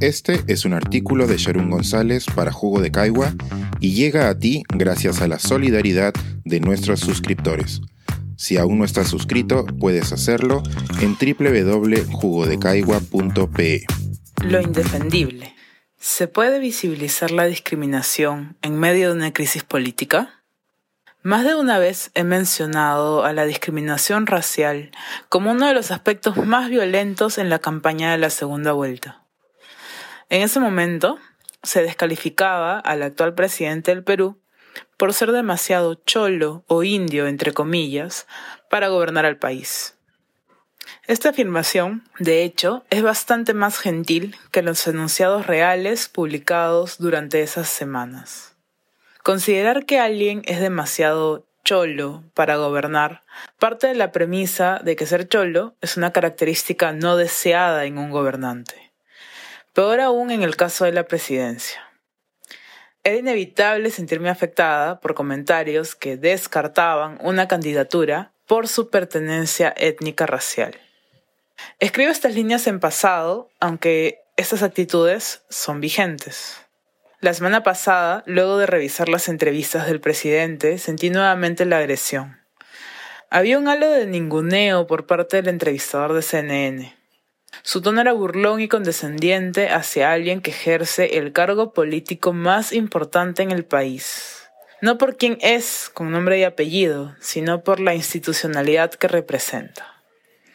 Este es un artículo de Sharon González para Jugo de Caigua y llega a ti gracias a la solidaridad de nuestros suscriptores. Si aún no estás suscrito, puedes hacerlo en www.jugodecaigua.pe. Lo indefendible. ¿Se puede visibilizar la discriminación en medio de una crisis política? Más de una vez he mencionado a la discriminación racial como uno de los aspectos más violentos en la campaña de la segunda vuelta. En ese momento, se descalificaba al actual presidente del Perú por ser demasiado cholo o indio, entre comillas, para gobernar al país. Esta afirmación, de hecho, es bastante más gentil que los enunciados reales publicados durante esas semanas. Considerar que alguien es demasiado cholo para gobernar parte de la premisa de que ser cholo es una característica no deseada en un gobernante. Peor aún en el caso de la presidencia. Era inevitable sentirme afectada por comentarios que descartaban una candidatura por su pertenencia étnica racial. Escribo estas líneas en pasado, aunque estas actitudes son vigentes. La semana pasada, luego de revisar las entrevistas del presidente, sentí nuevamente la agresión. Había un halo de ninguneo por parte del entrevistador de CNN. Su tono era burlón y condescendiente hacia alguien que ejerce el cargo político más importante en el país. No por quién es, con nombre y apellido, sino por la institucionalidad que representa.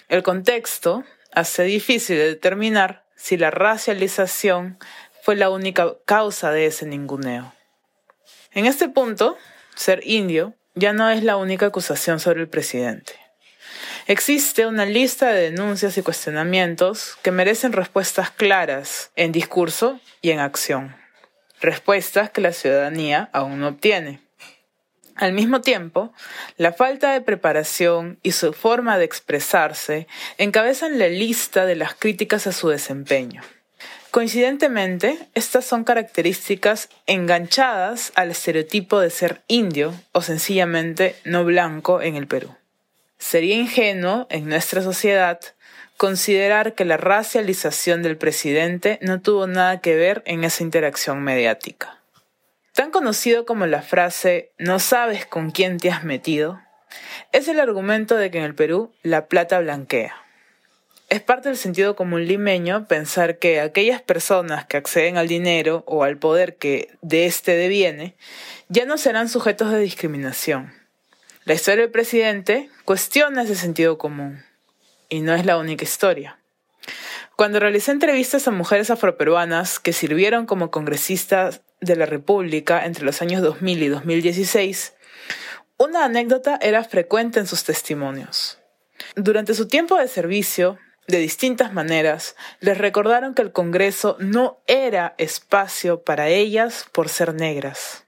El contexto hace difícil de determinar si la racialización fue la única causa de ese ninguneo. En este punto, ser indio ya no es la única acusación sobre el presidente. Existe una lista de denuncias y cuestionamientos que merecen respuestas claras en discurso y en acción. Respuestas que la ciudadanía aún no obtiene. Al mismo tiempo, la falta de preparación y su forma de expresarse encabezan la lista de las críticas a su desempeño. Coincidentemente, estas son características enganchadas al estereotipo de ser indio o sencillamente no blanco en el Perú. Sería ingenuo en nuestra sociedad considerar que la racialización del presidente no tuvo nada que ver en esa interacción mediática. Tan conocido como la frase no sabes con quién te has metido, es el argumento de que en el Perú la plata blanquea. Es parte del sentido común limeño pensar que aquellas personas que acceden al dinero o al poder que de éste deviene ya no serán sujetos de discriminación. La historia del presidente cuestiona ese sentido común, y no es la única historia. Cuando realicé entrevistas a mujeres afroperuanas que sirvieron como congresistas de la República entre los años 2000 y 2016, una anécdota era frecuente en sus testimonios. Durante su tiempo de servicio, de distintas maneras, les recordaron que el Congreso no era espacio para ellas por ser negras.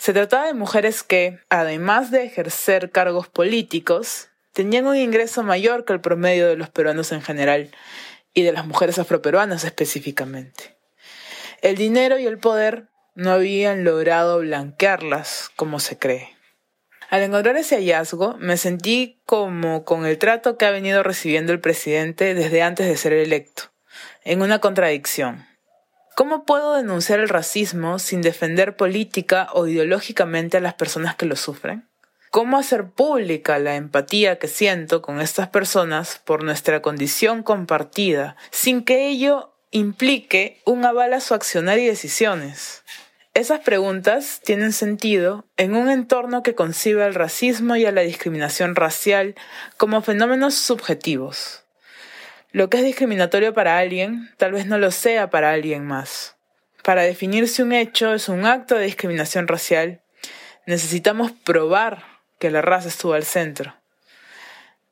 Se trataba de mujeres que, además de ejercer cargos políticos, tenían un ingreso mayor que el promedio de los peruanos en general y de las mujeres afroperuanas específicamente. El dinero y el poder no habían logrado blanquearlas como se cree. Al encontrar ese hallazgo, me sentí como con el trato que ha venido recibiendo el presidente desde antes de ser electo, en una contradicción. ¿Cómo puedo denunciar el racismo sin defender política o ideológicamente a las personas que lo sufren? ¿Cómo hacer pública la empatía que siento con estas personas por nuestra condición compartida, sin que ello implique un aval a su accionar y decisiones. Esas preguntas tienen sentido en un entorno que concibe al racismo y a la discriminación racial como fenómenos subjetivos. Lo que es discriminatorio para alguien tal vez no lo sea para alguien más. Para definir si un hecho es un acto de discriminación racial, necesitamos probar que la raza estuvo al centro.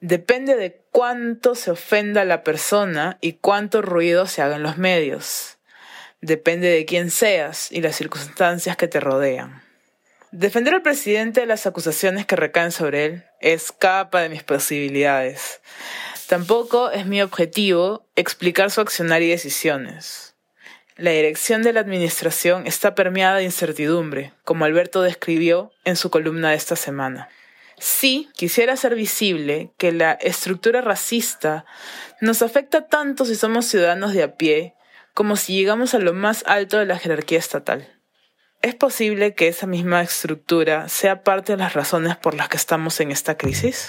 Depende de cuánto se ofenda a la persona y cuánto ruido se haga en los medios. Depende de quién seas y las circunstancias que te rodean. Defender al presidente de las acusaciones que recaen sobre él escapa de mis posibilidades. Tampoco es mi objetivo explicar su accionar y decisiones. La dirección de la administración está permeada de incertidumbre, como Alberto describió en su columna de esta semana. Sí, quisiera hacer visible que la estructura racista nos afecta tanto si somos ciudadanos de a pie como si llegamos a lo más alto de la jerarquía estatal. ¿Es posible que esa misma estructura sea parte de las razones por las que estamos en esta crisis?